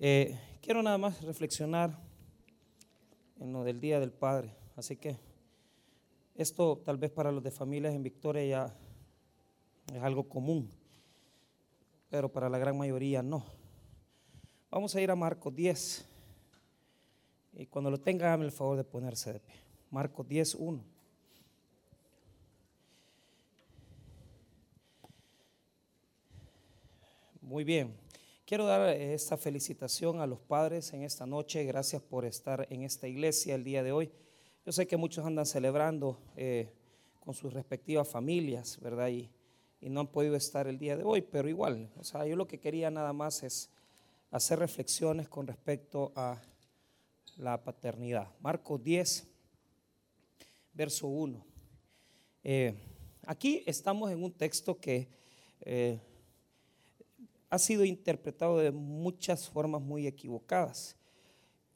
Eh, quiero nada más reflexionar en lo del Día del Padre. Así que esto tal vez para los de familias en Victoria ya es algo común, pero para la gran mayoría no. Vamos a ir a Marcos 10. Y cuando lo tenga, hágame el favor de ponerse de pie. Marcos 10, 1. Muy bien. Quiero dar esta felicitación a los padres en esta noche. Gracias por estar en esta iglesia el día de hoy. Yo sé que muchos andan celebrando eh, con sus respectivas familias, ¿verdad? Y, y, no han podido estar el día de hoy, pero igual, o sea, yo lo que quería nada más es hacer reflexiones con respecto a la paternidad. Marcos 10, verso 1. Eh, aquí estamos en un texto que eh, ha sido interpretado de muchas formas muy equivocadas.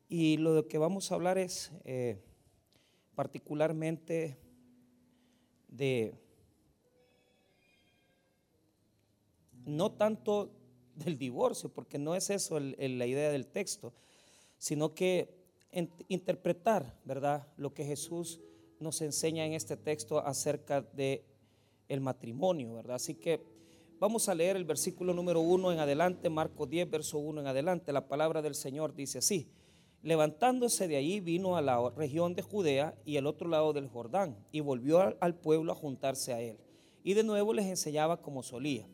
Y lo de que vamos a hablar es eh, particularmente de, no tanto del divorcio, porque no es eso la idea del texto, sino que interpretar, ¿verdad?, lo que Jesús nos enseña en este texto acerca de el matrimonio, ¿verdad? Así que vamos a leer el versículo número uno en adelante, Marcos 10, verso 1 en adelante. La palabra del Señor dice así: Levantándose de allí vino a la región de Judea y al otro lado del Jordán y volvió al pueblo a juntarse a él. Y de nuevo les enseñaba como solía.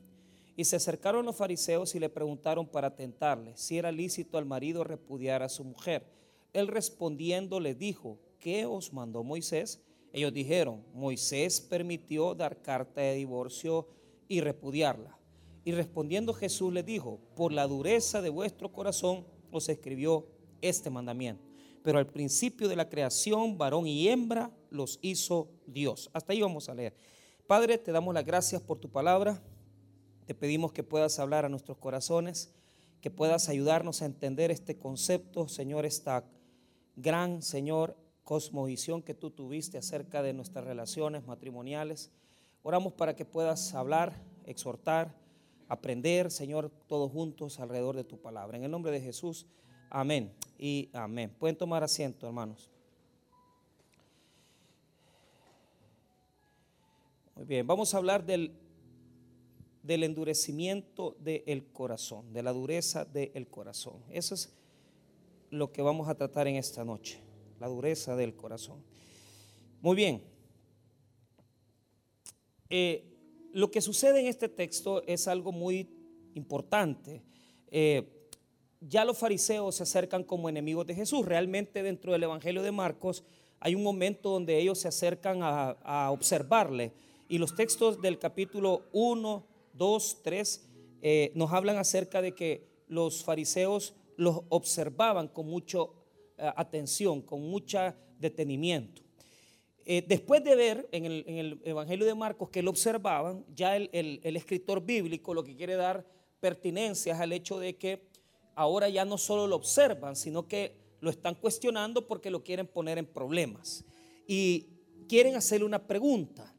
Y se acercaron los fariseos y le preguntaron para tentarle si era lícito al marido repudiar a su mujer. Él respondiendo les dijo, ¿qué os mandó Moisés? Ellos dijeron, Moisés permitió dar carta de divorcio y repudiarla. Y respondiendo Jesús les dijo, por la dureza de vuestro corazón os escribió este mandamiento. Pero al principio de la creación, varón y hembra los hizo Dios. Hasta ahí vamos a leer. Padre, te damos las gracias por tu palabra. Te pedimos que puedas hablar a nuestros corazones, que puedas ayudarnos a entender este concepto, Señor, esta gran, Señor, cosmovisión que tú tuviste acerca de nuestras relaciones matrimoniales. Oramos para que puedas hablar, exhortar, aprender, Señor, todos juntos alrededor de tu palabra. En el nombre de Jesús, amén y amén. Pueden tomar asiento, hermanos. Muy bien, vamos a hablar del del endurecimiento del corazón, de la dureza del corazón. Eso es lo que vamos a tratar en esta noche, la dureza del corazón. Muy bien. Eh, lo que sucede en este texto es algo muy importante. Eh, ya los fariseos se acercan como enemigos de Jesús. Realmente dentro del Evangelio de Marcos hay un momento donde ellos se acercan a, observarle. Y los textos del capítulo 1, 2, 3, eh, nos hablan acerca de que los fariseos los observaban con mucha eh, atención, con mucho detenimiento. Eh, después de ver en el, Evangelio de Marcos que lo observaban, ya el, escritor bíblico lo que quiere dar pertinencia es al hecho de que ahora ya no solo lo observan, sino que lo están cuestionando porque lo quieren poner en problemas. Y quieren hacerle una pregunta.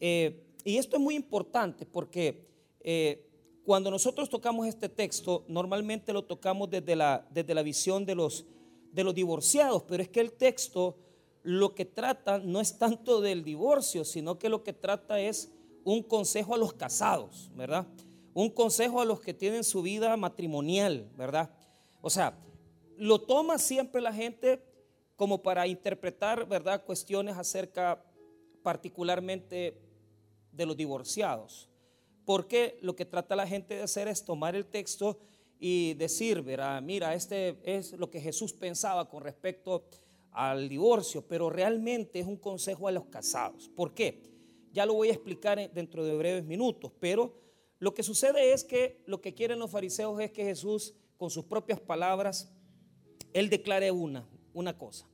y esto es muy importante porque eh, cuando nosotros tocamos este texto, normalmente lo tocamos desde la, desde la visión de los, de los divorciados, pero es que el texto lo que trata no es tanto del divorcio, sino que lo que trata es un consejo a los casados, ¿verdad? Un consejo a los que tienen su vida matrimonial, ¿verdad? O sea, lo toma siempre la gente como para interpretar, ¿verdad? Cuestiones acerca particularmente de los divorciados. Porque lo que trata la gente de hacer es tomar el texto y decir, verá, mira, este es lo que Jesús pensaba con respecto al divorcio, pero realmente es un consejo a los casados. ¿Por qué? Ya lo voy a explicar dentro de breves minutos, pero lo que sucede es que lo que quieren los fariseos es que Jesús, con sus propias palabras, él declare una, una cosa.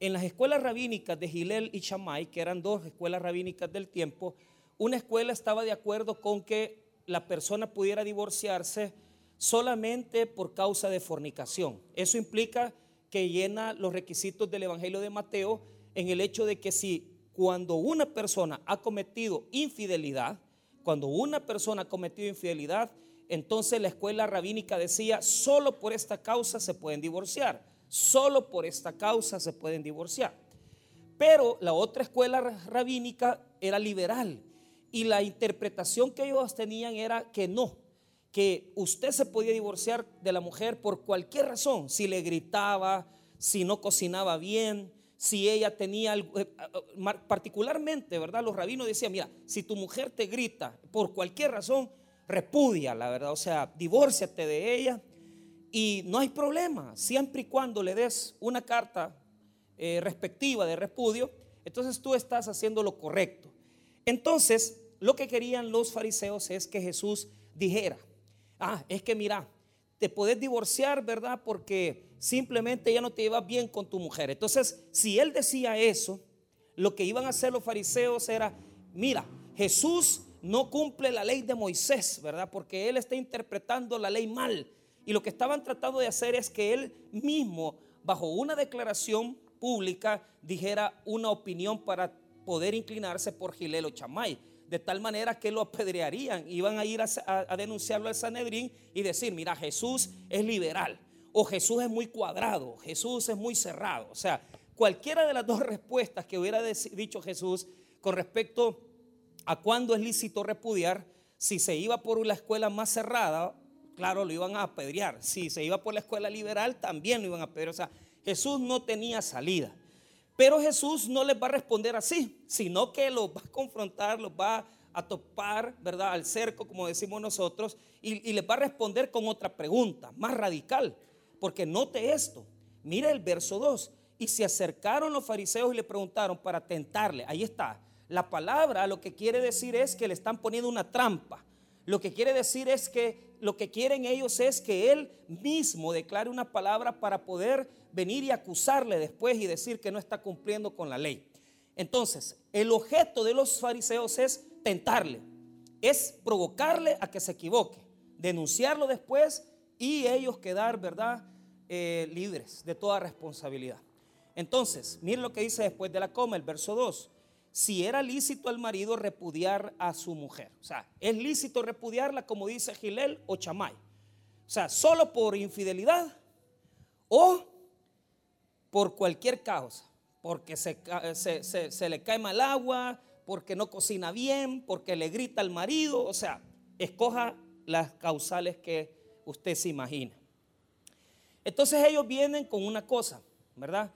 En las escuelas rabínicas de Gilel y Shammai, que eran dos escuelas rabínicas del tiempo, una escuela estaba de acuerdo con que la persona pudiera divorciarse solamente por causa de fornicación. Eso implica que llena los requisitos del Evangelio de Mateo en el hecho de que si cuando una persona ha cometido infidelidad, cuando una persona ha cometido infidelidad, entonces la escuela rabínica decía, solo por esta causa se pueden divorciar, solo por esta causa se pueden divorciar. Pero la otra escuela rabínica era liberal y la interpretación que ellos tenían era que no, que usted se podía divorciar de la mujer por cualquier razón, si le gritaba, si no cocinaba bien, si ella tenía algo, eh, particularmente, ¿verdad? Los rabinos decían, mira, si tu mujer te grita por cualquier razón, repudia, la verdad, o sea, divórciate de ella y no hay problema, siempre y cuando le des una carta eh, respectiva de repudio, entonces tú estás haciendo lo correcto. Entonces, lo que querían los fariseos es que Jesús dijera, ah, es que mira, te puedes divorciar, ¿verdad? Porque simplemente ya no te llevas bien con tu mujer. Entonces, si él decía eso, lo que iban a hacer los fariseos era, mira, Jesús no cumple la ley de Moisés, ¿verdad? Porque él está interpretando la ley mal. Y lo que estaban tratando de hacer es que él mismo, bajo una declaración pública, dijera una opinión para poder inclinarse por Gilelo Chamay de tal manera que lo apedrearían, iban a ir a, denunciarlo al Sanedrín y decir, mira, Jesús es liberal, o Jesús es muy cuadrado, Jesús es muy cerrado. O sea, cualquiera de las dos respuestas que hubiera dicho Jesús con respecto a cuándo es lícito repudiar, si se iba por la escuela más cerrada, claro, lo iban a apedrear. Si se iba por la escuela liberal, también lo iban a apedrear. O sea, Jesús no tenía salida. Pero Jesús no les va a responder así, sino que los va a confrontar, los va a topar, ¿verdad? Al cerco, como decimos nosotros, y, les va a responder con otra pregunta, más radical. Porque note esto, mire el verso 2. Y se acercaron los fariseos y le preguntaron para tentarle. Ahí está. La palabra lo que quiere decir es que le están poniendo una trampa. Lo que quiere decir es que lo que quieren ellos es que él mismo declare una palabra para poder venir y acusarle después y decir que no está cumpliendo con la ley. Entonces, el objeto de los fariseos es tentarle, es provocarle a que se equivoque, denunciarlo después y ellos quedar, ¿verdad?, eh, libres de toda responsabilidad. Entonces, miren lo que dice después de la coma, el verso 2. Si era lícito al marido repudiar a su mujer. O sea, es lícito repudiarla como dice Gilel o Chamay. O sea, solo por infidelidad o por cualquier causa, porque se, le cae mal agua, porque no cocina bien, porque le grita al marido, o sea, escoja las causales que usted se imagina. Entonces ellos vienen con una cosa, ¿verdad?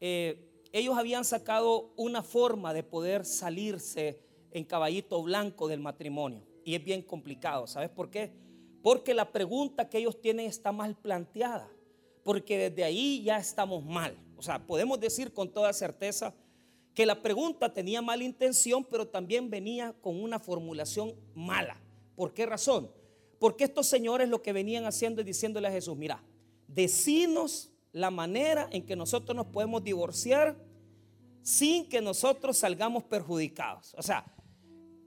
Eh, ellos habían sacado una forma de poder salirse en caballito blanco del matrimonio. Y es bien complicado, ¿sabes por qué? Porque la pregunta que ellos tienen está mal planteada. Porque desde ahí ya estamos mal. O sea, podemos decir con toda certeza que la pregunta tenía mala intención, pero también venía con una formulación mala. ¿Por qué razón? Porque estos señores lo que venían haciendo es diciéndole a Jesús, mira, decinos la manera en que nosotros nos podemos divorciar sin que nosotros salgamos perjudicados. O sea,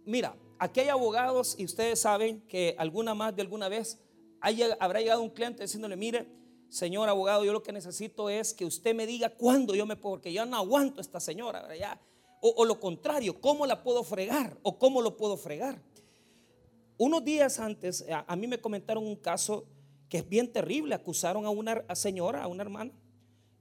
mira, aquí hay abogados y ustedes saben que alguna más de alguna vez habrá llegado un cliente diciéndole, mire, señor abogado, yo lo que necesito es que usted me diga cuándo yo me puedo, porque yo no aguanto a esta señora, ya. O, lo contrario, ¿cómo la puedo fregar? ¿O cómo lo puedo fregar? Unos días antes, a, mí me comentaron un caso que es bien terrible. Acusaron a una señora, a una hermana,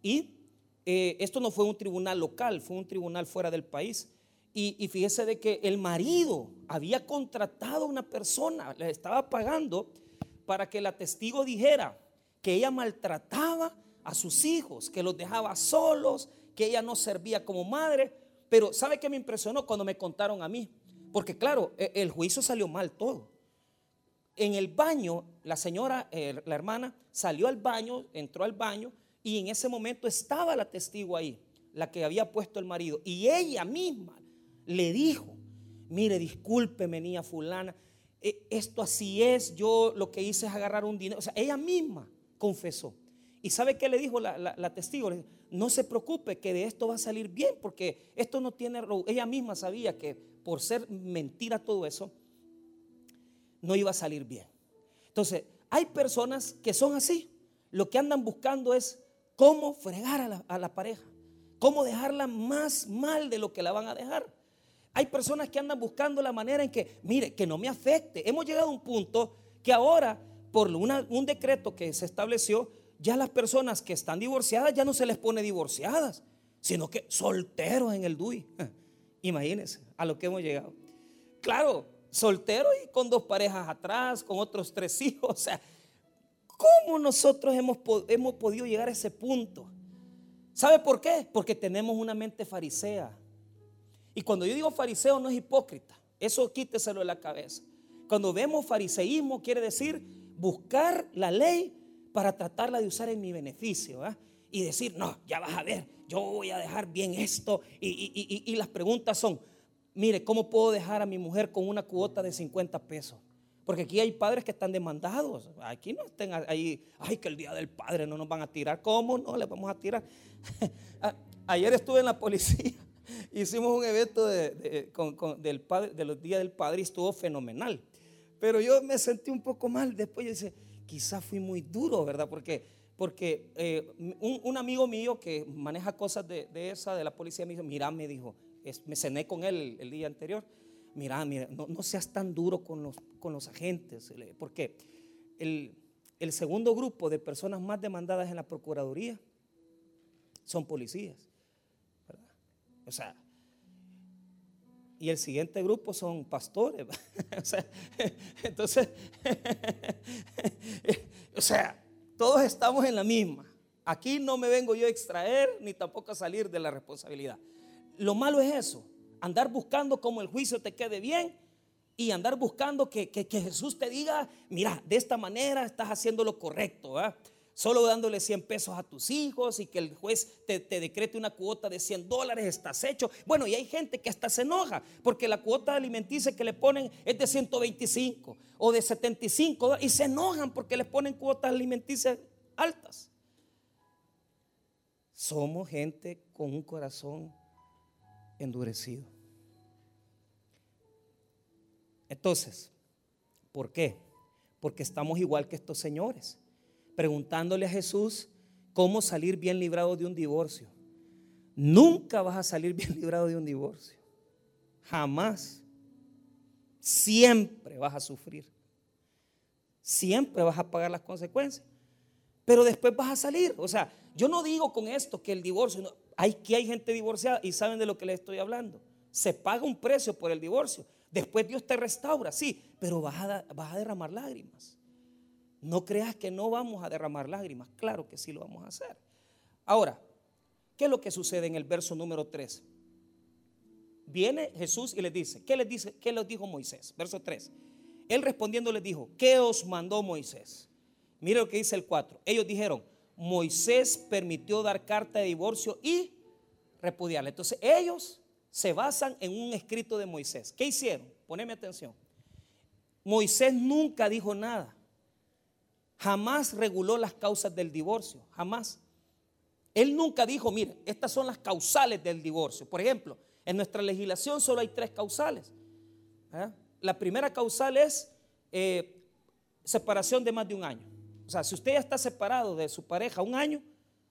y eh, esto no fue un tribunal local, fue un tribunal fuera del país. Y, y, fíjese de que el marido había contratado a una persona, le estaba pagando para que la testigo dijera, que ella maltrataba a sus hijos, que los dejaba solos, que ella no servía como madre. Pero ¿sabe qué me impresionó cuando me contaron a mí? Porque claro, e, el juicio salió mal todo. En el baño, la señora, eh, la hermana, salió al baño, entró al baño y en ese momento estaba la testigo ahí, la que había puesto el marido. Y ella misma le dijo, mire, discúlpeme, niña fulana, e, esto así es, yo lo que hice es agarrar un dinero. O sea, ella misma confesó. ¿Y sabe qué le dijo la, testigo? no se preocupe que de esto va a salir bien, porque esto no tiene... Ella misma sabía que por ser mentira todo eso, no iba a salir bien. Entonces, hay personas que son así. Lo que andan buscando es cómo fregar a la, a la pareja, cómo dejarla más mal de lo que la van a dejar. Hay personas que andan buscando la manera en que, mire, que no me afecte. Hemos llegado a un punto que ahora, por un decreto que se estableció, ya las personas que están divorciadas ya no se les pone divorciadas, sino que solteros en el DUI. Imagínense a lo que hemos llegado. Claro, soltero y con dos parejas atrás, con otros tres hijos. O sea, ¿cómo nosotros hemos, hemos podido llegar a ese punto? ¿Sabe por qué? Porque tenemos una mente farisea. Y cuando yo digo fariseo no es hipócrita, eso quíteselo de la cabeza. Cuando vemos fariseísmo quiere decir buscar la ley para tratarla de usar en mi beneficio. Y decir, no, ya vas a ver, yo voy a dejar bien esto. Y, las preguntas son, mire, ¿cómo puedo dejar a mi mujer con una cuota de 50 pesos? Porque aquí hay padres que están demandados. Aquí no estén ahí, ay, que el día del padre no nos van a tirar. ¿Cómo no les vamos a tirar? Ayer estuve en la policía. Hicimos un evento del padre, de los días del padre y estuvo fenomenal. Pero yo me sentí un poco mal. Después yo dije, quizás fui muy duro, ¿verdad? Porque, porque eh, un, amigo mío que maneja cosas de, esa, de la policía, me dijo, mira, me dijo, me cené con él el, día anterior, mira, mira, no, seas tan duro con los, con los agentes, porque el, el segundo grupo de personas más demandadas en la Procuraduría son policías, ¿verdad? O sea, y el siguiente grupo son pastores. entonces, o sea, todos estamos en la misma. Aquí no me vengo yo a extraer ni tampoco a salir de la responsabilidad. Lo malo es eso, andar buscando cómo el juicio te quede bien y andar buscando que, que, Jesús te diga, mira, de esta manera estás haciendo lo correcto. Solo dándole 100 pesos a tus hijos y que el juez te, decrete una cuota de 100 dólares, estás hecho. Bueno, y hay gente que hasta se enoja porque la cuota alimenticia que le ponen es de 125 o de 75 y se enojan porque les ponen cuotas alimenticias altas. Somos gente con un corazón endurecido. Entonces, ¿por qué? Porque estamos igual que estos señores preguntándole a Jesús cómo salir bien librado de un divorcio. Nunca vas a salir bien librado de un divorcio. Jamás. Siempre vas a sufrir. Siempre vas a pagar las consecuencias. Pero después vas a salir. O sea, yo no digo con esto que el divorcio, hay que hay gente divorciada y saben de lo que les estoy hablando. Se paga un precio por el divorcio. Después Dios te restaura, sí, pero vas a, vas a derramar lágrimas. No creas que no vamos a derramar lágrimas. Claro que sí lo vamos a hacer. Ahora, ¿qué es lo que sucede en el verso número 3? Viene Jesús y les dice, ¿qué les dice? ¿Qué les dijo Moisés? Verso 3. Él respondiendo les dijo, ¿qué os mandó Moisés? Mire lo que dice el 4. Ellos dijeron, Moisés permitió dar carta de divorcio y repudiarla. Entonces ellos se basan en un escrito de Moisés. ¿Qué hicieron? Poneme atención. Moisés nunca dijo nada jamás reguló las causas del divorcio, jamás. Él nunca dijo, mire, estas son las causales del divorcio. Por ejemplo, en nuestra legislación solo hay tres causales. La primera causal es eh, separación de más de un año. O sea, si usted ya está separado de su pareja un año,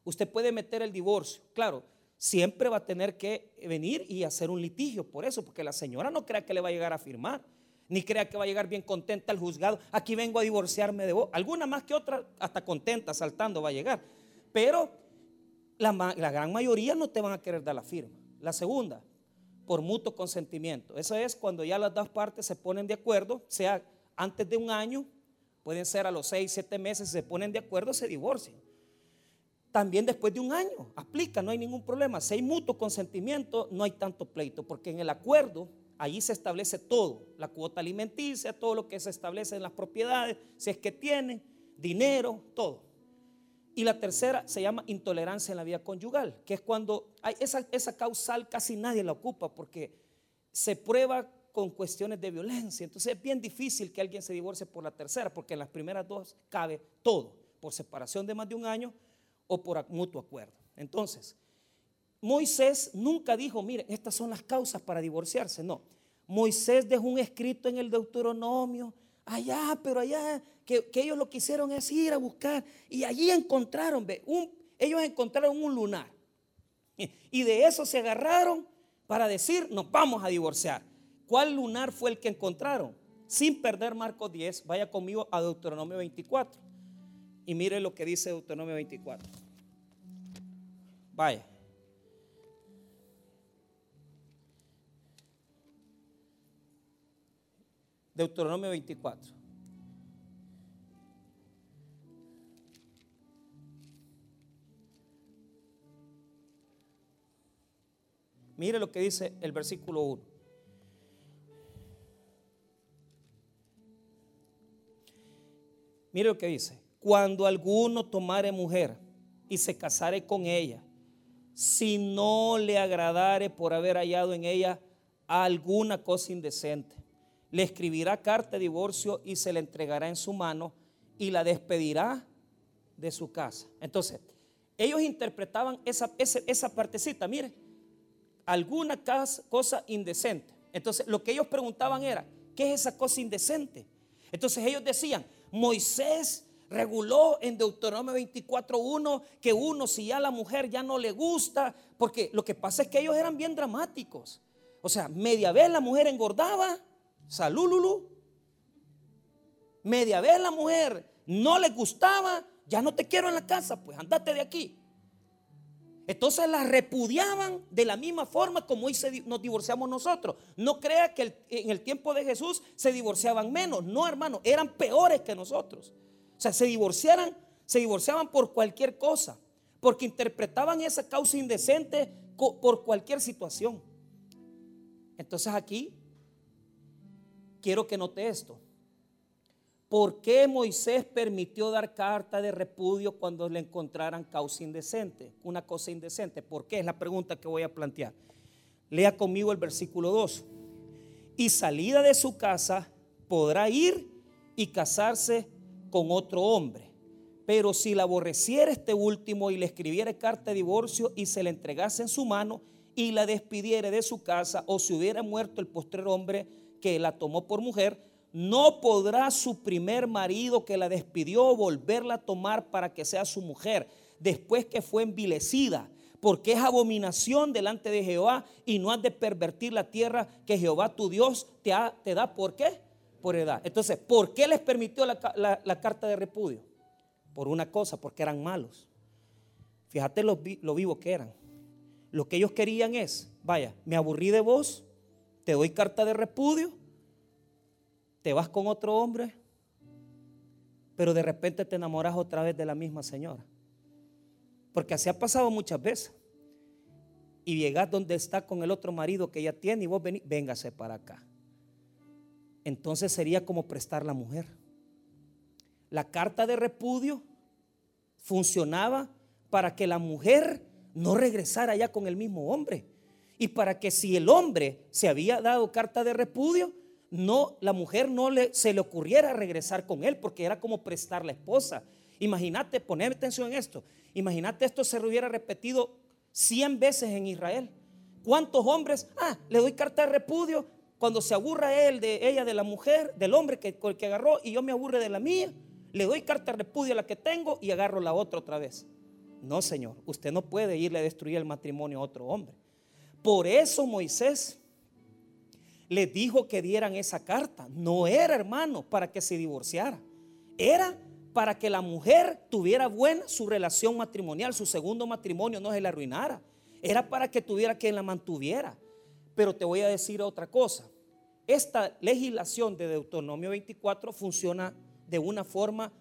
usted puede meter el divorcio. Claro, siempre va a tener que venir y hacer un litigio por eso, porque la señora no crea que le va a llegar a firmar ni crea que va a llegar bien contenta al juzgado. Aquí vengo a divorciarme de vos. Alguna más que otra, hasta contenta, saltando va a llegar. Pero la, gran mayoría no te van a querer dar la firma. La segunda, por mutuo consentimiento. Eso es cuando ya las dos partes se ponen de acuerdo, sea antes de un año, pueden ser a los seis, siete meses, se ponen de acuerdo, se divorcian. También después de un año, aplica, no hay ningún problema. Si hay mutuo consentimiento, no hay tanto pleito, porque en el acuerdo Allí se establece todo, la cuota alimenticia, todo lo que se establece en las propiedades, si es que tienen, dinero, todo. Y la tercera se llama intolerancia en la vida conyugal, que es cuando hay esa, esa causal casi nadie la ocupa porque se prueba con cuestiones de violencia. Entonces es bien difícil que alguien se divorcie por la tercera, porque en las primeras dos cabe todo, por separación de más de un año o por mutuo acuerdo. Entonces, Moisés nunca dijo, miren, estas son las causas para divorciarse. No. Moisés dejó un escrito en el Deuteronomio, allá, pero allá, que, ellos lo que hicieron es ir a buscar. Y allí encontraron, ellos encontraron un lunar. Y de eso se agarraron para decir, nos vamos a divorciar. ¿Cuál lunar fue el que encontraron? sin perder Marcos 10, vaya conmigo a Deuteronomio 24. Y mire lo que dice Deuteronomio 24. Vaya. Deuteronomio 24. Mire lo que dice el versículo 1. Mire lo que dice. Cuando alguno tomare mujer y se casare con ella, si no le agradare por haber hallado en ella alguna cosa indecente, le escribirá carta de divorcio y se la entregará en su mano y la despedirá de su casa. Entonces, ellos interpretaban esa, esa, partecita, mire, alguna cosa indecente. Entonces, lo que ellos preguntaban era, ¿qué es esa cosa indecente? Entonces ellos decían, Moisés reguló en Deuteronomio 24.1 que uno, si ya la mujer ya no le gusta, porque lo que pasa es que ellos eran bien dramáticos. O sea, media vez la mujer engordaba, salúlulu. Media vez la mujer no le gustaba, ya no te quiero en la casa, pues andate de aquí. Entonces las repudiaban de la misma forma como hoy nos divorciamos nosotros. No crea que en el tiempo de Jesús se divorciaban menos. No, hermano, eran peores que nosotros. O sea, se divorciaran, se divorciaban por cualquier cosa, porque interpretaban esa causa indecente por cualquier situación. Entonces aquí quiero que note esto. ¿Por qué Moisés permitió dar carta de repudio cuando le encontraran causa indecente? Una cosa indecente. ¿Por qué? Es la pregunta que voy a plantear. Lea conmigo el versículo 2. Y salida de su casa podrá ir y casarse con otro hombre. Pero si la aborreciera este último y le escribiera carta de divorcio y se le entregase en su mano y la despidiera de su casa o si hubiera muerto el postrer hombre que la tomó por mujer, no podrá su primer marido que la despidió volverla a tomar para que sea su mujer después que fue envilecida, porque es abominación delante de Jehová y no has de pervertir la tierra que Jehová tu Dios te, te da. ¿Por qué? Por edad. Entonces, ¿por qué les permitió la, la carta de repudio? Por una cosa, porque eran malos. Fíjate lo, lo vivo que eran. Lo que ellos querían es, vaya, me aburrí de vos, te doy carta de repudio te vas con otro hombre, pero de repente te enamoras otra vez de la misma señora. Porque así ha pasado muchas veces. Y llegas donde está con el otro marido que ella tiene y vos venís, véngase para acá. Entonces sería como prestar la mujer. La carta de repudio funcionaba para que la mujer no regresara ya con el mismo hombre. Y para que si el hombre se había dado carta de repudio, no, la mujer no se le ocurriera regresar con él porque era como prestar la esposa. Imagínate, poner atención en esto. Imagínate esto se hubiera repetido 100 veces en Israel. ¿Cuántos hombres? Ah, le doy carta de repudio cuando se aburra él de ella, de la mujer, del hombre que, que agarró y yo me aburre de la mía. Le doy carta de repudio a la que tengo y agarro la otra otra vez. No, Señor, usted no puede irle a destruir el matrimonio a otro hombre. Por eso Moisés les dijo que dieran esa carta. No era, hermano, para que se divorciara. Era para que la mujer tuviera buena su relación matrimonial, su segundo matrimonio no se le arruinara. Era para que tuviera quien la mantuviera. Pero te voy a decir otra cosa. Esta legislación de Deuteronomio 24 funciona de una forma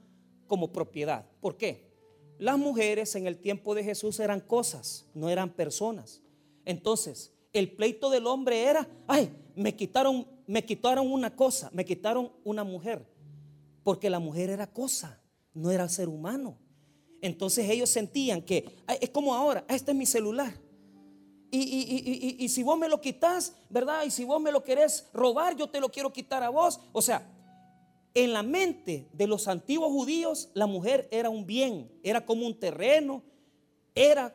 como propiedad. ¿Por qué? Las mujeres en el tiempo de Jesús eran cosas, no eran personas. Entonces, el pleito del hombre era, ay, me quitaron, me quitaron una cosa, me quitaron una mujer, porque la mujer era cosa, no era ser humano. Entonces ellos sentían que es como ahora, este es mi celular. Y, y, si vos me lo quitas, ¿verdad? Y si vos me lo querés robar, yo te lo quiero quitar a vos. O sea, en la mente de los antiguos judíos, la mujer era un bien, era como un terreno, era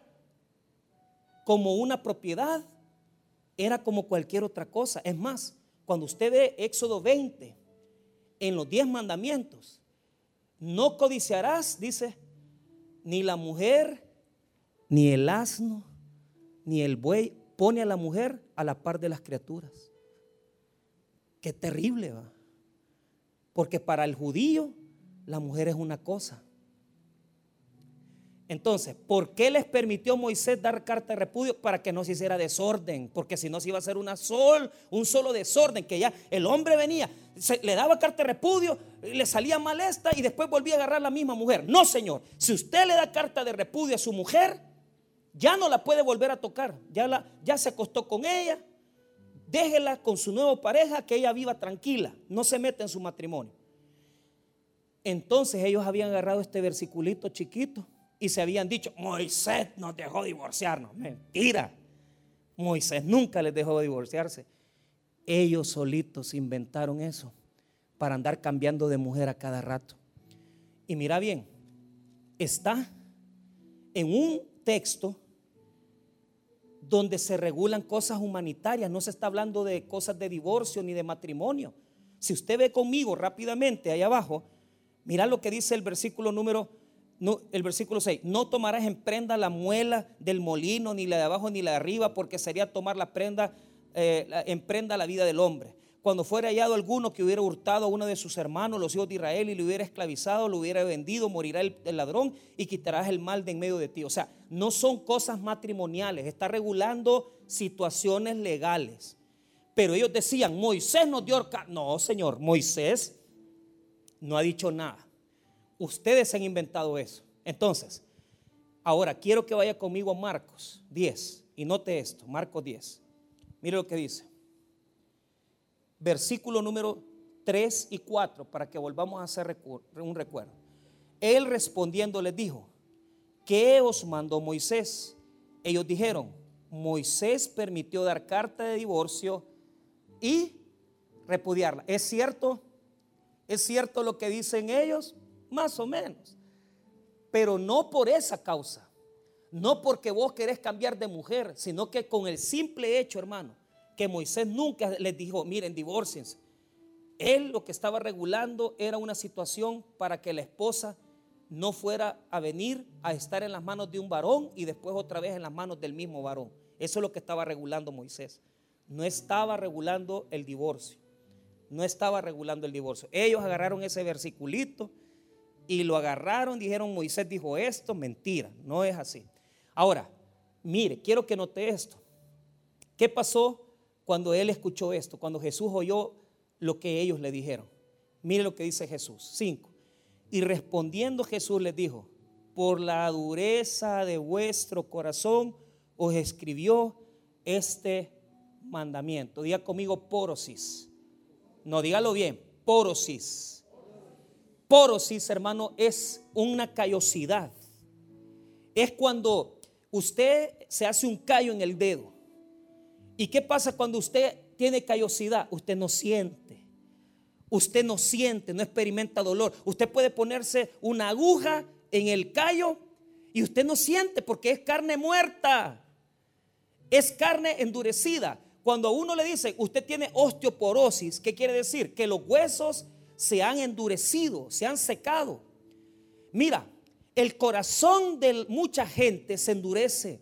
como una propiedad era como cualquier otra cosa. Es más, cuando usted ve Éxodo 20, en los 10 mandamientos, no codiciarás, dice, ni la mujer, ni el asno, ni el buey. Pone a la mujer a la par de las criaturas. Qué terrible va. Porque para el judío la mujer es una cosa. Entonces, ¿por qué les permitió Moisés dar carta de repudio? Para que no se hiciera desorden, porque si no se iba a hacer una sol, un solo desorden, que ya el hombre venía, le daba carta de repudio, le salía mal esta y después volvía a agarrar la misma mujer. No, señor, si usted le da carta de repudio a su mujer, ya no la puede volver a tocar, ya, la, ya se acostó con ella, déjela con su nueva pareja, que ella viva tranquila, no se meta en su matrimonio. Entonces ellos habían agarrado este versiculito chiquito y se habían dicho, Moisés nos dejó divorciarnos. Mentira. Moisés nunca les dejó divorciarse. Ellos solitos inventaron eso para andar cambiando de mujer a cada rato. Y mira bien, está en un texto donde se regulan cosas humanitarias, no se está hablando de cosas de divorcio ni de matrimonio. Si usted ve conmigo rápidamente ahí abajo, mira lo que dice el versículo número el versículo 6, no tomarás en prenda la muela del molino, ni la de abajo ni la de arriba, porque sería tomar la prenda, eh, en prenda la vida del hombre. Cuando fuera hallado alguno que hubiera hurtado a uno de sus hermanos, los hijos de Israel, y lo hubiera esclavizado, lo hubiera vendido, morirá el, el ladrón y quitarás el mal de en medio de ti. O sea, no son cosas matrimoniales, está regulando situaciones legales. Pero ellos decían, Moisés nos dio... No, Señor, Moisés no ha dicho nada. Ustedes han inventado eso. Entonces, ahora quiero que vaya conmigo a Marcos 10 y note esto, Marcos 10. Mire lo que dice. Versículo número 3 y 4 para que volvamos a hacer un recuerdo. Él respondiendo les dijo, ¿qué os mandó Moisés? Ellos dijeron, Moisés permitió dar carta de divorcio y repudiarla. ¿Es cierto? ¿Es cierto lo que dicen ellos? Más o menos. Pero no por esa causa. No porque vos querés cambiar de mujer, sino que con el simple hecho, hermano, que Moisés nunca les dijo, miren, divorciense. Él lo que estaba regulando era una situación para que la esposa no fuera a venir a estar en las manos de un varón y después otra vez en las manos del mismo varón. Eso es lo que estaba regulando Moisés. No estaba regulando el divorcio. No estaba regulando el divorcio. Ellos agarraron ese versiculito y lo agarraron, dijeron, Moisés dijo esto, mentira, no es así. Ahora, mire, quiero que note esto. ¿Qué pasó cuando él escuchó esto? Cuando Jesús oyó lo que ellos le dijeron. Mire lo que dice Jesús. 5. Y respondiendo Jesús les dijo, por la dureza de vuestro corazón os escribió este mandamiento. Diga conmigo porosis. No, dígalo bien, porosis Porosis, hermano, es una callosidad. Es cuando usted se hace un callo en el dedo. ¿Y qué pasa cuando usted tiene callosidad? Usted no siente. Usted no siente, no experimenta dolor. Usted puede ponerse una aguja en el callo y usted no siente porque es carne muerta. Es carne endurecida. Cuando a uno le dice, usted tiene osteoporosis, ¿qué quiere decir? Que los huesos se han endurecido, se han secado. Mira, el corazón de mucha gente se endurece.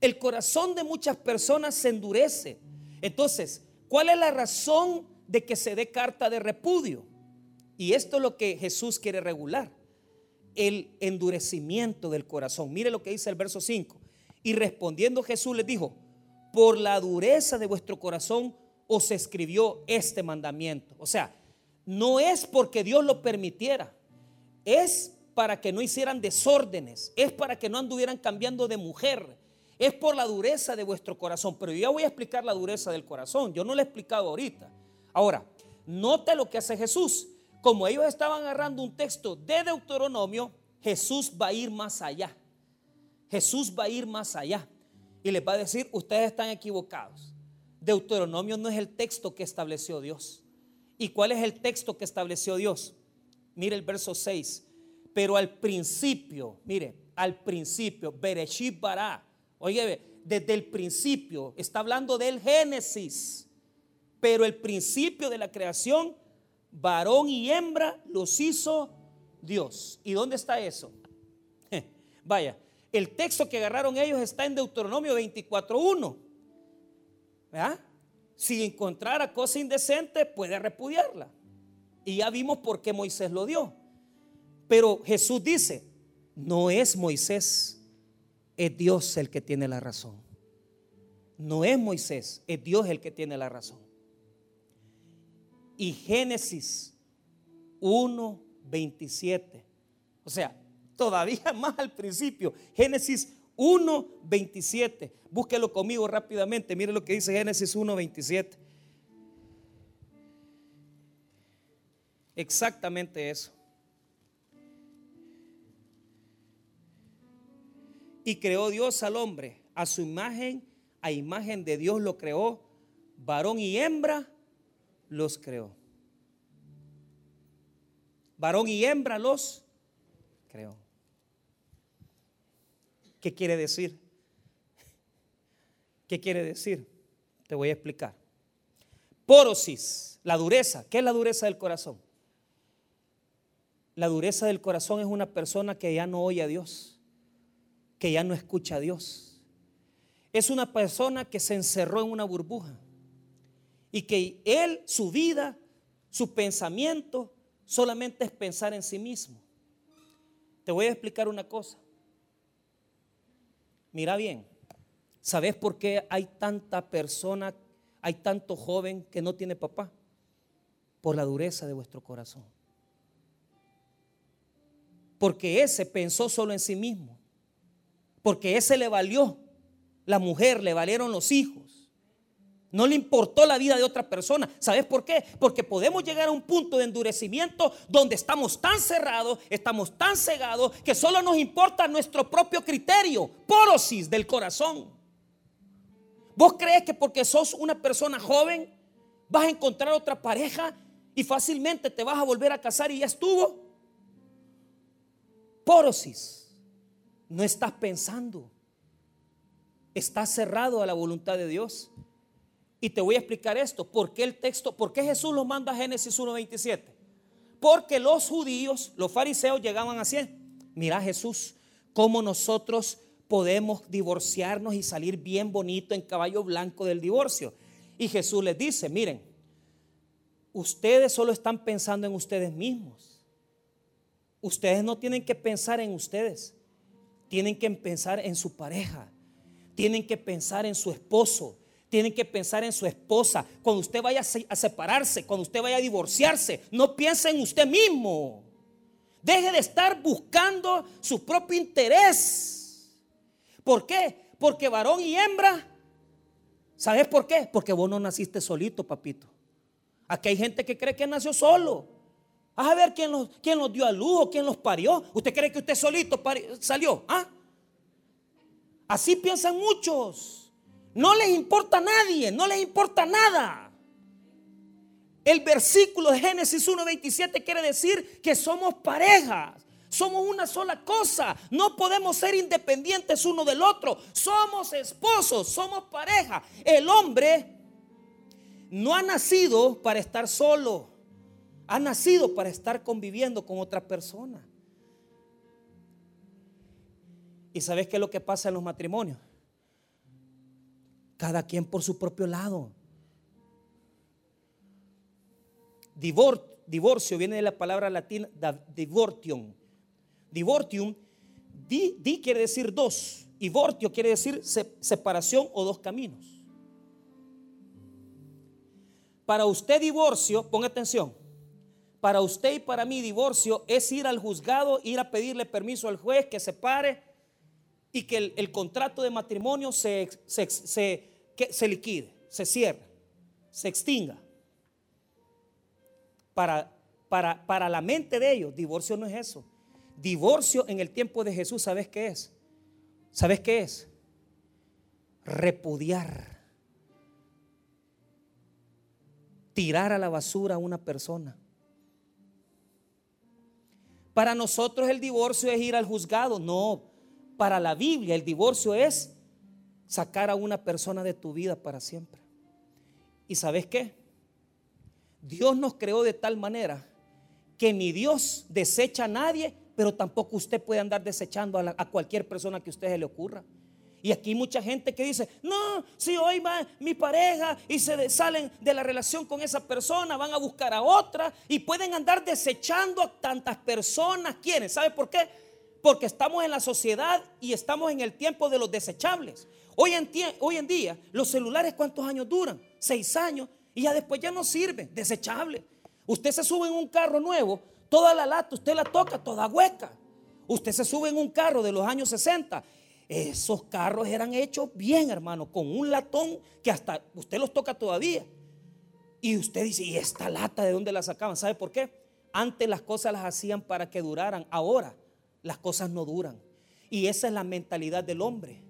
El corazón de muchas personas se endurece. Entonces, ¿cuál es la razón de que se dé carta de repudio? Y esto es lo que Jesús quiere regular. El endurecimiento del corazón. Mire lo que dice el verso 5. Y respondiendo Jesús les dijo, por la dureza de vuestro corazón os escribió este mandamiento. O sea, no es porque Dios lo permitiera, es para que no hicieran desórdenes, es para que no anduvieran cambiando de mujer, es por la dureza de vuestro corazón. Pero yo ya voy a explicar la dureza del corazón, yo no lo he explicado ahorita. Ahora, note lo que hace Jesús. Como ellos estaban agarrando un texto de Deuteronomio, Jesús va a ir más allá. Jesús va a ir más allá y les va a decir, ustedes están equivocados. Deuteronomio no es el texto que estableció Dios. ¿Y cuál es el texto que estableció Dios? Mire el verso 6. Pero al principio, mire, al principio, Bereshit. Oye, desde el principio, está hablando del Génesis. Pero el principio de la creación, varón y hembra, los hizo Dios. ¿Y dónde está eso? Vaya, el texto que agarraron ellos está en Deuteronomio 24.1. ¿Verdad? Si encontrara cosa indecente, puede repudiarla. Y ya vimos por qué Moisés lo dio. Pero Jesús dice, no es Moisés, es Dios el que tiene la razón. No es Moisés, es Dios el que tiene la razón. Y Génesis 1, 27. O sea, todavía más al principio. Génesis 1, 27. Búsquelo conmigo rápidamente. Mire lo que dice Génesis 1, 27. Exactamente eso. Y creó Dios al hombre a su imagen, a imagen de Dios lo creó, varón y hembra los creó. Varón y hembra los creó. ¿Qué quiere decir? ¿Qué quiere decir? Te voy a explicar. Porosis, la dureza. ¿Qué es la dureza del corazón? La dureza del corazón es una persona que ya no oye a Dios, que ya no escucha a Dios. Es una persona que se encerró en una burbuja y que él, su vida, su pensamiento, solamente es pensar en sí mismo. Te voy a explicar una cosa. Mira bien, ¿sabes por qué hay tanta persona, hay tanto joven que no tiene papá? Por la dureza de vuestro corazón porque ese pensó solo en sí mismo, porque ese le valió la mujer, le valieron los hijos. No le importó la vida de otra persona. ¿Sabes por qué? Porque podemos llegar a un punto de endurecimiento donde estamos tan cerrados, estamos tan cegados, que solo nos importa nuestro propio criterio, porosis del corazón. ¿Vos crees que porque sos una persona joven vas a encontrar otra pareja y fácilmente te vas a volver a casar y ya estuvo? porosis. No estás pensando. Estás cerrado a la voluntad de Dios. Y te voy a explicar esto. ¿Por qué el texto, por qué Jesús lo manda a Génesis 1.27? Porque los judíos, los fariseos llegaban así. Mira Jesús, cómo nosotros podemos divorciarnos y salir bien bonito en caballo blanco del divorcio. Y Jesús les dice, miren, ustedes solo están pensando en ustedes mismos. Ustedes no tienen que pensar en ustedes, tienen que pensar en su pareja, tienen que pensar en su esposo, tienen que pensar en su esposa. Cuando usted vaya a separarse, cuando usted vaya a divorciarse, no piense en usted mismo. Deje de estar buscando su propio interés. ¿Por qué? Porque varón y hembra, ¿sabes por qué? Porque vos no naciste solito, papito. Aquí hay gente que cree que nació solo. A ver quién los, quién los dio a luz o quién los parió. ¿Usted cree que usted solito salió? ¿Ah? Así piensan muchos. No les importa a nadie, no les importa nada. El versículo de Génesis 1.27 quiere decir que somos parejas. Somos una sola cosa. No podemos ser independientes uno del otro. Somos esposos, somos pareja. El hombre no ha nacido para estar solo ha nacido para estar conviviendo con otra persona. ¿Y sabes qué es lo que pasa en los matrimonios? Cada quien por su propio lado. divorcio viene de la palabra latina divortium. Divortium, di, quiere decir dos, y vortio quiere decir separación o dos caminos. Para usted divorcio, ponga atención, para usted y para mí divorcio es ir al juzgado, ir a pedirle permiso al juez que se pare y que el, contrato de matrimonio se, liquide, se cierre, se extinga. Para, para, para la mente de ellos, divorcio no es eso. Divorcio en el tiempo de Jesús, ¿sabes qué es? ¿Sabes qué es? Repudiar. Tirar a la basura a una persona. Para nosotros el divorcio es ir al juzgado. No, para la Biblia el divorcio es sacar a una persona de tu vida para siempre. ¿Y sabes qué? Dios nos creó de tal manera que ni Dios desecha a nadie, pero tampoco usted puede andar desechando a, cualquier persona que a usted se le ocurra. Y aquí mucha gente que dice, no, si hoy va mi pareja y se salen de la relación con esa persona, van a buscar a otra y pueden andar desechando a tantas personas. ¿Quieren? ¿Sabe por qué? Porque estamos en la sociedad y estamos en el tiempo de los desechables. Hoy en, día, los celulares, ¿cuántos años duran? Seis años y ya después ya no sirven, desechable. Usted se sube en un carro nuevo, toda la lata, usted la toca, toda hueca. Usted se sube en un carro de los años 60 esos carros eran hechos bien, hermano, con un latón que hasta usted los toca todavía. Y usted dice, ¿y esta lata de dónde la sacaban? ¿Sabe por qué? Antes las cosas las hacían para que duraran. Ahora las cosas no duran. Y esa es la mentalidad del hombre.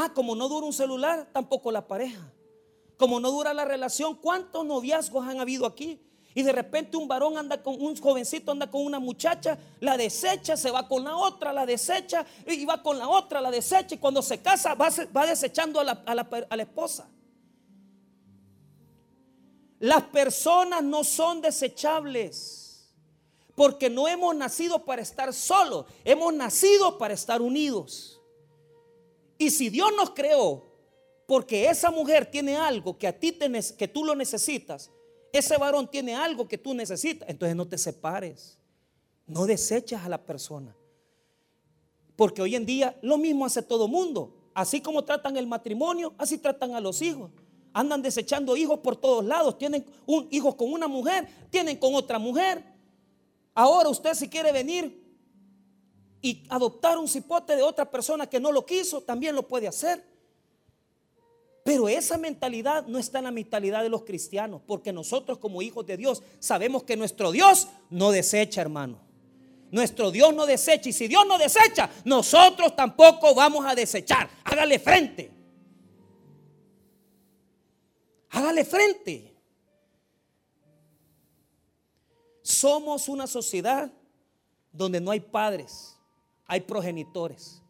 Ah, como no dura un celular, tampoco la pareja. Como no dura la relación, ¿cuántos noviazgos han habido aquí? Y de repente un varón anda con un jovencito, anda con una muchacha, la desecha, se va con la otra, la desecha, y va con la otra, la desecha. Y cuando se casa va, desechando a la esposa. Las personas no son desechables. Porque no hemos nacido para estar solos, hemos nacido para estar unidos. Y si Dios nos creó, porque esa mujer tiene algo que a ti que tú lo necesitas, ese varón tiene algo que tú necesitas, entonces no te separes. No desechas a la persona. Porque hoy en día lo mismo hace todo mundo. Así como tratan el matrimonio, así tratan a los hijos. Andan desechando hijos por todos lados. Tienen un hijo con una mujer, tienen con otra mujer. Ahora usted si quiere venir y adoptar un cipote de otra persona que no lo quiso, también lo puede hacer. Pero esa mentalidad no está en la mentalidad de los cristianos, porque nosotros como hijos de Dios sabemos que nuestro Dios no desecha, hermano. Nuestro Dios no desecha y si Dios no desecha, nosotros tampoco vamos a desechar. Hágale frente. Hágale frente. Somos una sociedad donde no hay padres, hay progenitores.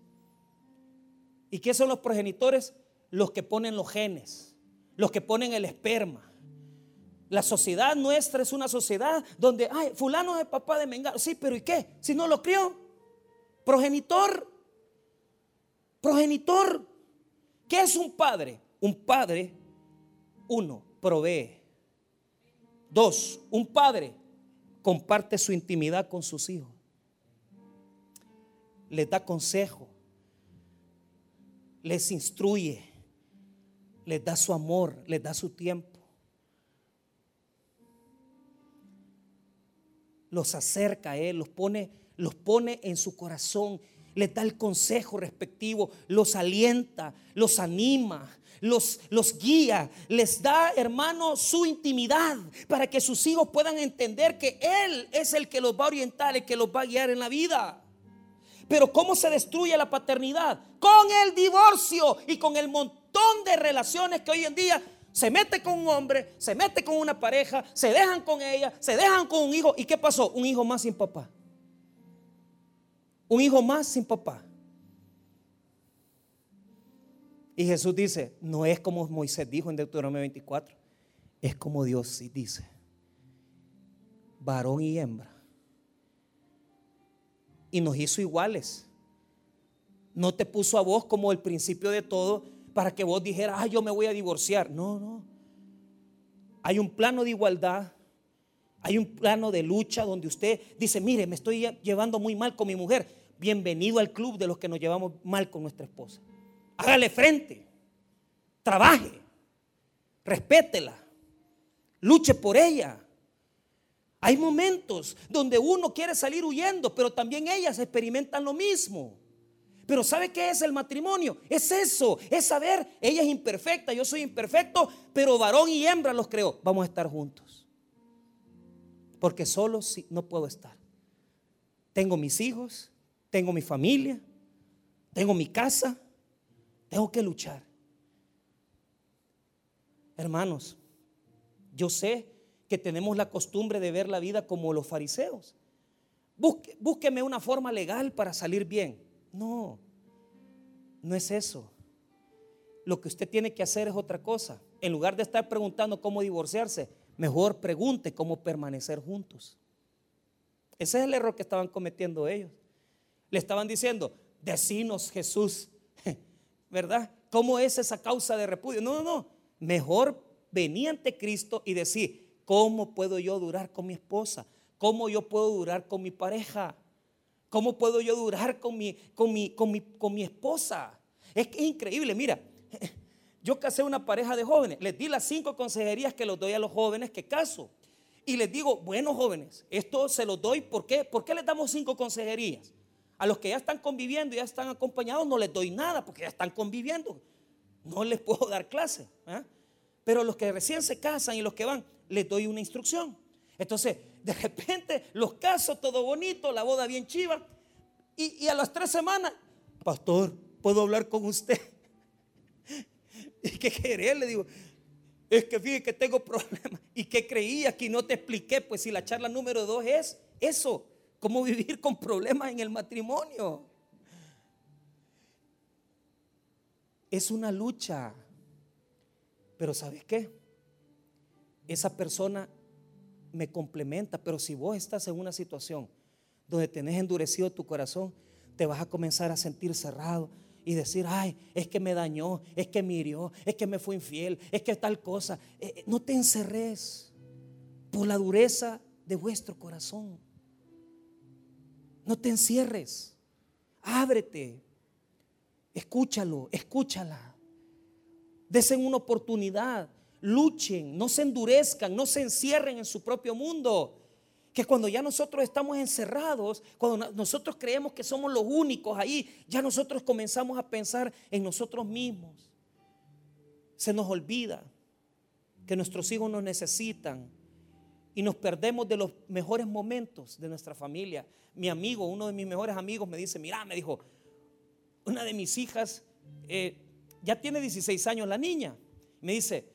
¿Y qué son los progenitores? los que ponen los genes, los que ponen el esperma. La sociedad nuestra es una sociedad donde, ay, fulano es el papá de Mengano. Sí, pero ¿y qué? Si no lo crió. Progenitor. Progenitor. ¿Qué es un padre? Un padre, uno, provee. Dos, un padre comparte su intimidad con sus hijos. Les da consejo. Les instruye les da su amor, les da su tiempo. Los acerca a Él, los pone, los pone en su corazón, les da el consejo respectivo, los alienta, los anima, los, los, guía, les da, hermano, su intimidad para que sus hijos puedan entender que Él es el que los va a orientar, el que los va a guiar en la vida. Pero ¿cómo se destruye la paternidad? Con el divorcio y con el montón de relaciones que hoy en día se mete con un hombre, se mete con una pareja, se dejan con ella, se dejan con un hijo. ¿Y qué pasó? Un hijo más sin papá. Un hijo más sin papá. Y Jesús dice, no es como Moisés dijo en Deuteronomio 24, es como Dios dice, varón y hembra. Y nos hizo iguales. No te puso a vos como el principio de todo para que vos dijeras, ah, yo me voy a divorciar. No, no. Hay un plano de igualdad, hay un plano de lucha donde usted dice, mire, me estoy llevando muy mal con mi mujer. Bienvenido al club de los que nos llevamos mal con nuestra esposa. Hágale frente, trabaje, respétela, luche por ella. Hay momentos donde uno quiere salir huyendo, pero también ellas experimentan lo mismo. Pero ¿sabe qué es el matrimonio? Es eso, es saber, ella es imperfecta, yo soy imperfecto, pero varón y hembra los creó. Vamos a estar juntos. Porque solo si, no puedo estar. Tengo mis hijos, tengo mi familia, tengo mi casa, tengo que luchar. Hermanos, yo sé que tenemos la costumbre de ver la vida como los fariseos. búsqueme una forma legal para salir bien. No, no es eso. Lo que usted tiene que hacer es otra cosa. En lugar de estar preguntando cómo divorciarse, mejor pregunte cómo permanecer juntos. Ese es el error que estaban cometiendo ellos. Le estaban diciendo, decinos Jesús, ¿verdad? ¿Cómo es esa causa de repudio? No, no, no. Mejor venir ante Cristo y decir, ¿cómo puedo yo durar con mi esposa? ¿Cómo yo puedo durar con mi pareja? ¿Cómo puedo yo durar con mi, con mi, con mi, con mi esposa? Es, que increíble, mira, yo casé una pareja de jóvenes, les di las cinco consejerías que los doy a los jóvenes que caso. Y les digo, bueno jóvenes, esto se los doy, ¿por qué? ¿Por qué les damos cinco consejerías? A los que ya están conviviendo, ya están acompañados, no les doy nada porque ya están conviviendo. No les puedo dar clase. ¿ah? Pero los que recién se casan y los que van, les doy una instrucción. Entonces, de repente, los casos, todo bonito, la boda bien chiva. Y, a las tres semanas, pastor, ¿puedo hablar con usted? ¿Y qué querer? Le digo, es que fíjate que tengo problemas. ¿Y que creía que no te expliqué? Pues si la charla número dos es eso, cómo vivir con problemas en el matrimonio. Es una lucha. Pero ¿sabes qué? Esa persona me complementa, pero si vos estás en una situación donde tenés endurecido tu corazón, te vas a comenzar a sentir cerrado y decir, ay, es que me dañó, es que me hirió, es que me fue infiel, es que tal cosa. Eh, eh, no te encerres por la dureza de vuestro corazón. No te encierres. Ábrete. Escúchalo, escúchala. Desen una oportunidad. Luchen, no se endurezcan, no se encierren en su propio mundo. Que cuando ya nosotros estamos encerrados, cuando nosotros creemos que somos los únicos ahí, ya nosotros comenzamos a pensar en nosotros mismos. Se nos olvida que nuestros hijos nos necesitan, y nos perdemos de los mejores momentos de nuestra familia. Mi amigo, uno de mis mejores amigos, me dice, mira, me dijo, una de mis hijas, eh, ya tiene 16 años la niña, me dice,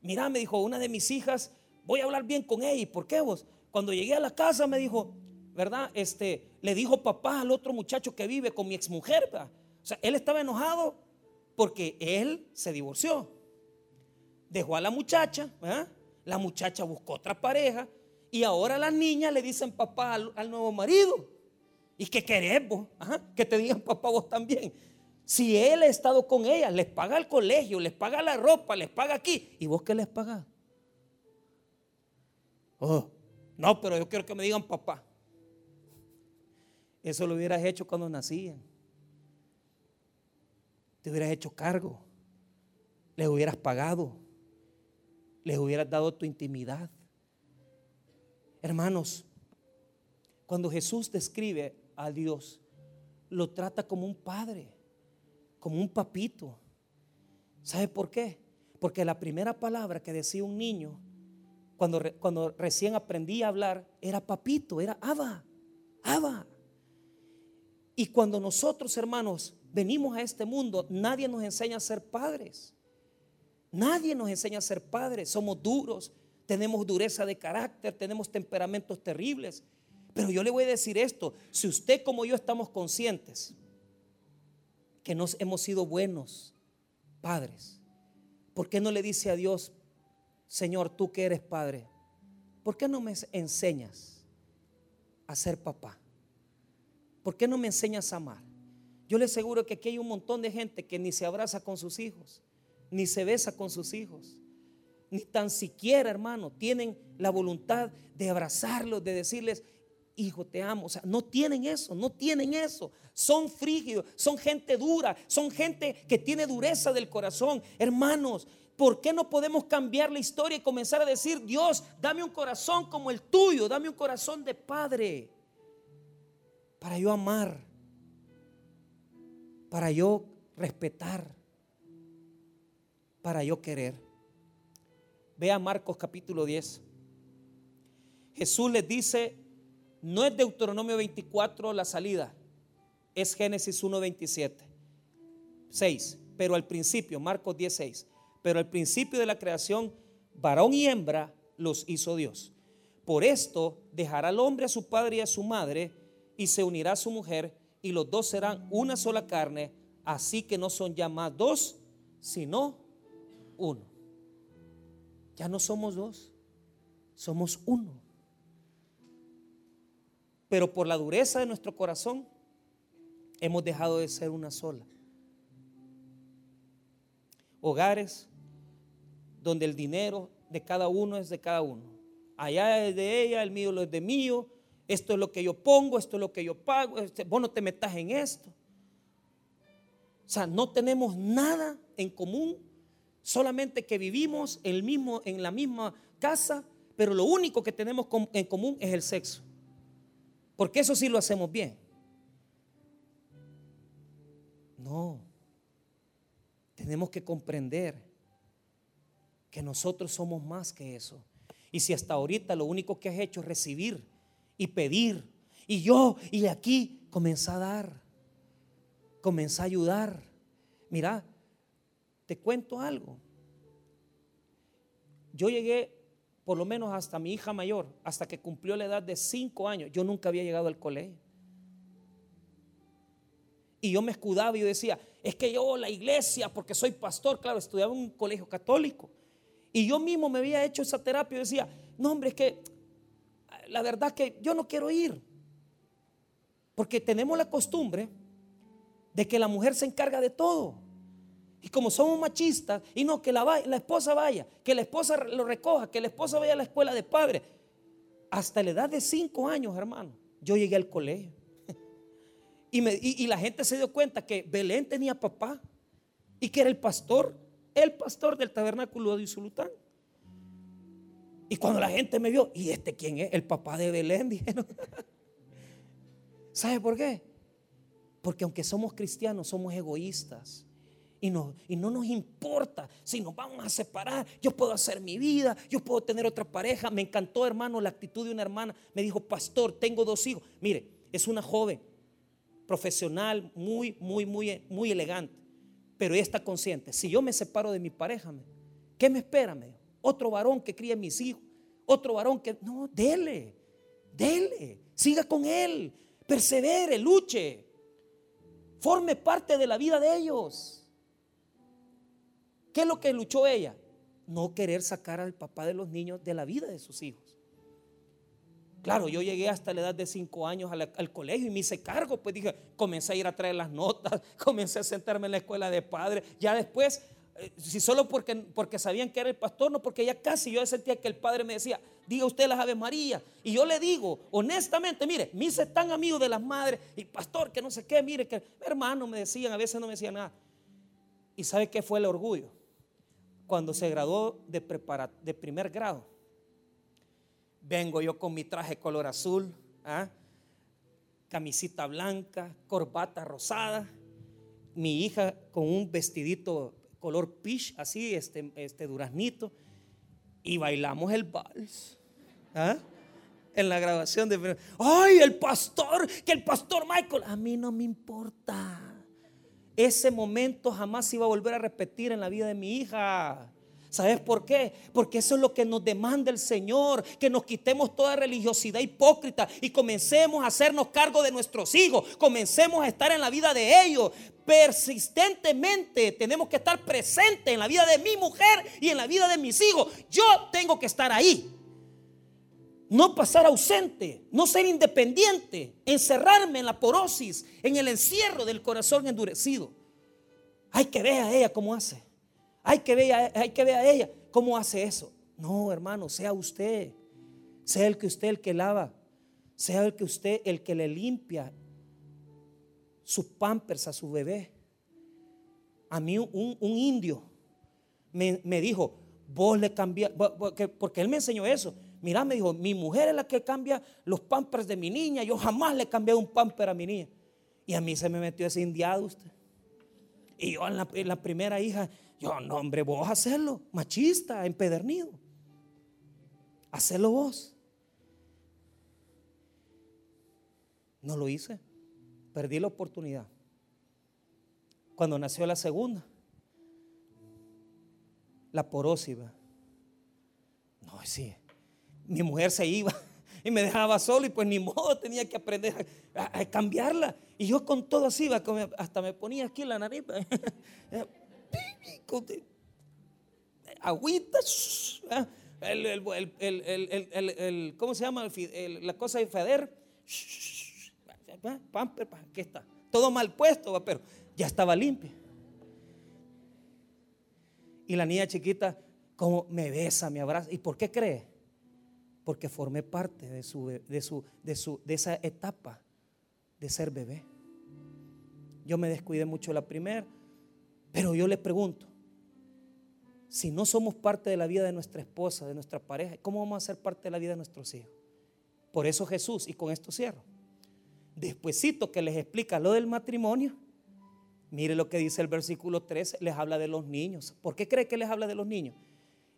mira, me dijo, una de mis hijas, voy a hablar bien con ella, ¿y por qué vos? Cuando llegué a la casa me dijo, ¿verdad? Este, le dijo papá al otro muchacho que vive con mi exmujer, O sea, él estaba enojado porque él se divorció. Dejó a la muchacha, ¿verdad? La muchacha buscó otra pareja y ahora las niñas le dicen papá al, nuevo marido. ¿Y qué queremos? que te digan papá vos también. Si él ha estado con ella, les paga el colegio, les paga la ropa, les paga aquí. ¿Y vos qué les pagas? Oh, no, pero yo quiero que me digan papá. Eso lo hubieras hecho cuando nacían. Te hubieras hecho cargo. Les hubieras pagado les hubieras dado tu intimidad. Hermanos, cuando Jesús describe a Dios, lo trata como un padre, como un papito. ¿Sabe por qué? Porque la primera palabra que decía un niño cuando, cuando recién aprendía a hablar era papito, era Abba, Abba. Y cuando nosotros, hermanos, venimos a este mundo, nadie nos enseña a ser padres. Nadie nos enseña a ser padres, somos duros, tenemos dureza de carácter, tenemos temperamentos terribles. Pero yo le voy a decir esto, si usted como yo estamos conscientes que nos hemos sido buenos padres, ¿por qué no le dice a Dios, Señor, tú que eres padre, ¿por qué no me enseñas a ser papá? ¿Por qué no me enseñas a amar? Yo le aseguro que aquí hay un montón de gente que ni se abraza con sus hijos ni se besa con sus hijos, ni tan siquiera, hermano, tienen la voluntad de abrazarlos, de decirles, hijo, te amo. O sea, no tienen eso, no tienen eso. Son frígidos, son gente dura, son gente que tiene dureza del corazón. Hermanos, ¿por qué no podemos cambiar la historia y comenzar a decir, Dios, dame un corazón como el tuyo, dame un corazón de padre, para yo amar, para yo respetar? para yo querer. Vea Marcos capítulo 10. Jesús les dice, no es Deuteronomio 24 la salida, es Génesis 1.27. 6. Pero al principio, Marcos 10.6. Pero al principio de la creación, varón y hembra los hizo Dios. Por esto dejará al hombre a su padre y a su madre y se unirá a su mujer y los dos serán una sola carne, así que no son ya más dos, sino uno. Ya no somos dos, somos uno. Pero por la dureza de nuestro corazón hemos dejado de ser una sola. hogares donde el dinero de cada uno es de cada uno. Allá es de ella, el mío es de mío, esto es lo que yo pongo, esto es lo que yo pago, este, vos no te metas en esto. O sea, no tenemos nada en común, solamente que vivimos el mismo, en la misma casa, pero lo único que tenemos en común es el sexo. Porque eso sí lo hacemos bien. No, tenemos que comprender que nosotros somos más que eso. Y si hasta ahorita lo único que has hecho es recibir y pedir, y yo, y aquí, comienza a dar, comienza a ayudar. Mira, te cuento algo. Yo llegué por lo menos hasta mi hija mayor, hasta que cumplió la edad de cinco años, yo nunca había llegado al colegio. Y yo me escudaba y yo decía, es que yo la iglesia, porque soy pastor, claro, estudiaba en un colegio católico. Y yo mismo me había hecho esa terapia y decía, no hombre, es que la verdad que yo no quiero ir. Porque tenemos la costumbre de que la mujer se encarga de todo. Y como somos machistas, y no, que la, la esposa vaya, que la esposa lo recoja, que la esposa vaya a la escuela de padre. Hasta la edad de cinco años, hermano, yo llegué al colegio. Y, me, y, la gente se dio cuenta que Belén tenía papá y que era el pastor, el pastor del tabernáculo de Isulután. Y cuando la gente me vio, ¿y este quién es? El papá de Belén, dijeron. ¿Sabe por qué? Porque aunque somos cristianos, somos egoístas. Y no, y no nos importa si nos vamos a separar. Yo puedo hacer mi vida, yo puedo tener otra pareja. Me encantó, hermano, la actitud de una hermana. Me dijo, pastor, tengo dos hijos. Mire, es una joven, profesional, muy, muy, muy, muy elegante. Pero ella está consciente. Si yo me separo de mi pareja, ¿qué me espera? Otro varón que críe mis hijos. Otro varón que... No, dele, dele. Siga con él. Persevere, luche. Forme parte de la vida de ellos. ¿Qué es lo que luchó ella? No querer sacar al papá de los niños de la vida de sus hijos. Claro, yo llegué hasta la edad de cinco años al, colegio y me hice cargo, pues dije, comencé a ir a traer las notas, comencé a sentarme en la escuela de padres. Ya después, eh, si solo porque, porque sabían que era el pastor, no porque ya casi yo sentía que el padre me decía, diga usted las Ave María. Y yo le digo, honestamente, mire, me hice tan amigo de las madres y pastor, que no sé qué, mire, que hermano me decían, a veces no me decían nada. ¿Y sabe qué fue el orgullo? Cuando se graduó de, de primer grado. Vengo yo con mi traje color azul, ¿ah? camisita blanca, corbata rosada, mi hija con un vestidito color peach, así, este, este duraznito, y bailamos el vals. ¿ah? En la grabación de... ¡Ay, el pastor! Que el pastor Michael. A mí no me importa. Ese momento jamás se iba a volver a repetir en la vida de mi hija. ¿Sabes por qué? Porque eso es lo que nos demanda el Señor, que nos quitemos toda religiosidad hipócrita y comencemos a hacernos cargo de nuestros hijos, comencemos a estar en la vida de ellos. Persistentemente tenemos que estar presentes en la vida de mi mujer y en la vida de mis hijos. Yo tengo que estar ahí. No pasar ausente, no ser independiente, encerrarme en la porosis, en el encierro del corazón endurecido. Hay que ver a ella cómo hace. Hay que ver, a, hay que a ella cómo hace eso. No, hermano, sea usted. Sea el que usted el que lava. Sea el que usted el que le limpia sus pampers a su bebé. A mí un, indio me, me, dijo, vos le cambias, porque él me enseñó eso. Mira, me dijo, mi mujer es la que cambia los pampers de mi niña. Yo jamás le cambié un pamper a mi niña. Y a mí se me metió ese indiado usted. Y yo en la, primera hija, yo, no, hombre, vos hacerlo, machista, empedernido. Hacelo vos. No lo hice. Perdí la oportunidad. Cuando nació la segunda, la porósiva. No, sí, mi mujer se iba y me dejaba solo y pues ni modo tenía que aprender a, cambiarla. Y yo con todo así, hasta me ponía aquí la nariz. Agüita, el, el, ¿cómo se llama? la cosa de Feder. Pamper, aquí está. Todo mal puesto, pero ya estaba limpia. Y la niña chiquita, como me besa, me abraza. ¿Y por qué cree? Porque formé parte de, su, de, su, de, su, de esa etapa de ser bebé. Yo me descuidé mucho la primera, pero yo le pregunto, si no somos parte de la vida de nuestra esposa, de nuestra pareja, ¿cómo vamos a ser parte de la vida de nuestros hijos? Por eso Jesús, y con esto cierro, despuesito que les explica lo del matrimonio, mire lo que dice el versículo 3, les habla de los niños. ¿Por qué cree que les habla de los niños?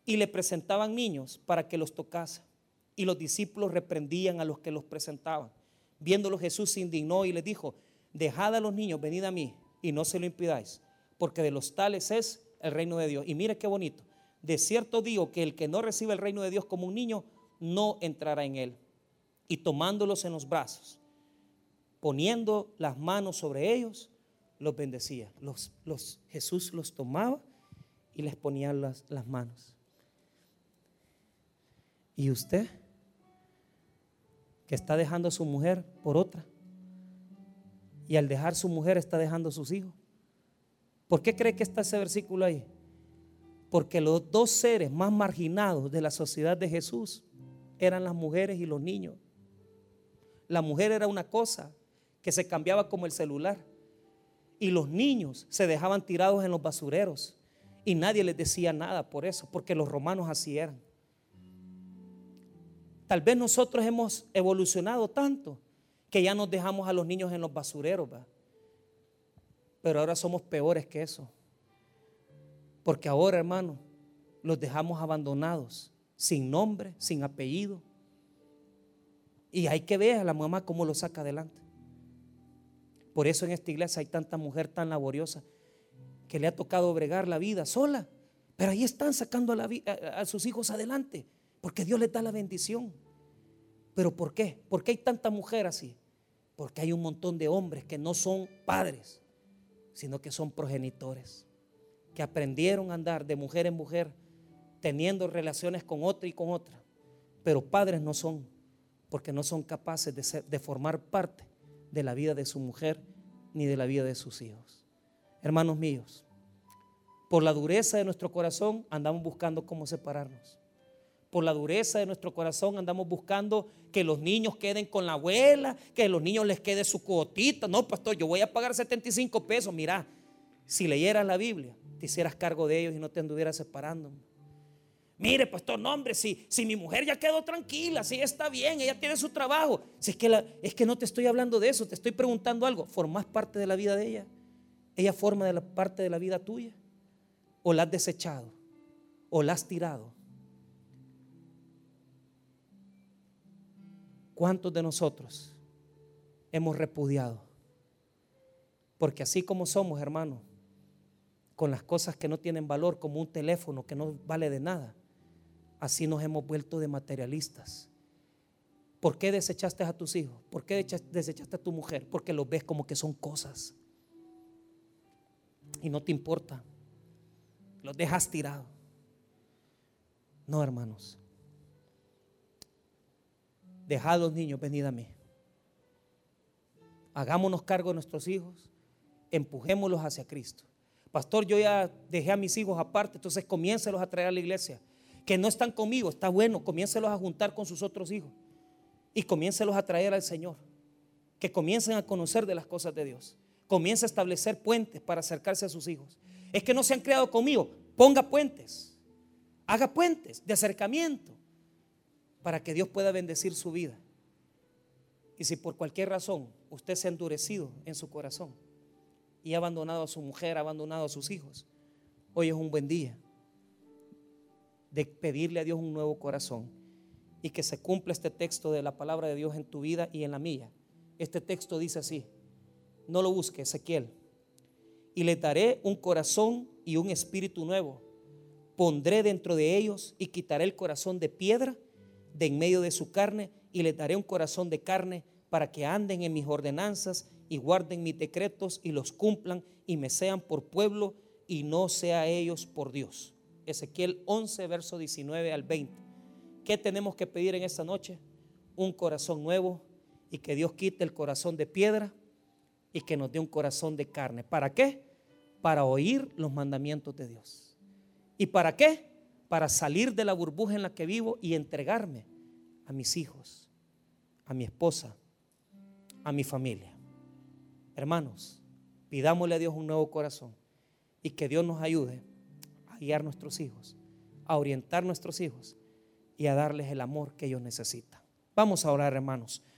Y le presentaban niños para que los tocase. Y los discípulos reprendían a los que los presentaban. Viéndolo Jesús se indignó y les dijo, dejad a los niños, venid a mí y no se lo impidáis, porque de los tales es el reino de Dios. Y mire qué bonito. De cierto digo que el que no recibe el reino de Dios como un niño, no entrará en él. Y tomándolos en los brazos, poniendo las manos sobre ellos, los bendecía. Los, Jesús los tomaba y les ponía las, las manos. ¿Y usted? Que está dejando a su mujer por otra. Y al dejar su mujer está dejando a sus hijos. ¿Por qué cree que está ese versículo ahí? Porque los dos seres más marginados de la sociedad de Jesús eran las mujeres y los niños. La mujer era una cosa que se cambiaba como el celular. Y los niños se dejaban tirados en los basureros. Y nadie les decía nada por eso, porque los romanos así eran. Tal vez nosotros hemos evolucionado tanto que ya nos dejamos a los niños en los basureros. Pero ahora somos peores que eso. Porque ahora, hermano, los dejamos abandonados, sin nombre, sin apellido. Y hay que ver a la mamá cómo lo saca adelante. Por eso en esta iglesia hay tanta mujer tan laboriosa que le ha tocado bregar la vida sola. Pero ahí están sacando a, a, sus hijos adelante. Porque Dios les da la bendición. ¿Pero por qué? ¿Por qué hay tanta mujer así? Porque hay un montón de hombres que no son padres sino que son progenitores, que aprendieron a andar de mujer en mujer, teniendo relaciones con otra y con otra, pero padres no son, porque no son capaces de, de formar parte de la vida de su mujer ni de la vida de sus hijos. Hermanos míos, por la dureza de nuestro corazón andamos buscando cómo separarnos por la dureza de nuestro corazón andamos buscando que los niños queden con la abuela, que los niños les quede su cuotita. No, pastor, yo voy a pagar 75 pesos. Mira, si leyeras la Biblia, te hicieras cargo de ellos y no te anduvieras separando. Mire, pastor, no, hombre, si, si mi mujer ya quedó tranquila, si está bien, ella tiene su trabajo. Es, que es que no te estoy hablando de eso, te estoy preguntando algo. ¿Formas parte de la vida de ella? ¿Ella forma de la parte de la vida tuya? ¿O la has desechado? ¿O la has tirado? ¿Cuántos de nosotros hemos repudiado? Porque así como somos, hermanos, con las cosas que no tienen valor, como un teléfono que no vale de nada, así nos hemos vuelto de materialistas. ¿Por qué desechaste a tus hijos? ¿Por qué desechaste a tu mujer? Porque los ves como que son cosas. Y no te importa. Los dejas tirados. No, hermanos. Dejad los niños, venid a mí. Hagámonos cargo de nuestros hijos, empujémoslos hacia Cristo. Pastor, yo ya dejé a mis hijos aparte, entonces comiéncelos a traer a la iglesia. Que no están conmigo, está bueno, comiéncelos a juntar con sus otros hijos y comiéncelos a traer al Señor. Que comiencen a conocer de las cosas de Dios. Comience a establecer puentes para acercarse a sus hijos. Es que no se han creado conmigo, ponga puentes. Haga puentes de acercamiento para que Dios pueda bendecir su vida. Y si por cualquier razón usted se ha endurecido en su corazón y ha abandonado a su mujer, ha abandonado a sus hijos, hoy es un buen día de pedirle a Dios un nuevo corazón y que se cumpla este texto de la palabra de Dios en tu vida y en la mía. Este texto dice así, no lo busque, Ezequiel, y le daré un corazón y un espíritu nuevo. Pondré dentro de ellos y quitaré el corazón de piedra de en medio de su carne y les daré un corazón de carne para que anden en mis ordenanzas y guarden mis decretos y los cumplan y me sean por pueblo y no sea ellos por Dios. Ezequiel 11, verso 19 al 20. ¿Qué tenemos que pedir en esta noche? Un corazón nuevo y que Dios quite el corazón de piedra y que nos dé un corazón de carne. ¿Para qué? Para oír los mandamientos de Dios ¿Y para qué? Para salir de la burbuja en la que vivo y entregarme a mis hijos, a mi esposa, a mi familia. Hermanos, pidámosle a Dios un nuevo corazón y que Dios nos ayude a guiar nuestros hijos, a orientar nuestros hijos y a darles el amor que ellos necesitan. Vamos a orar, hermanos.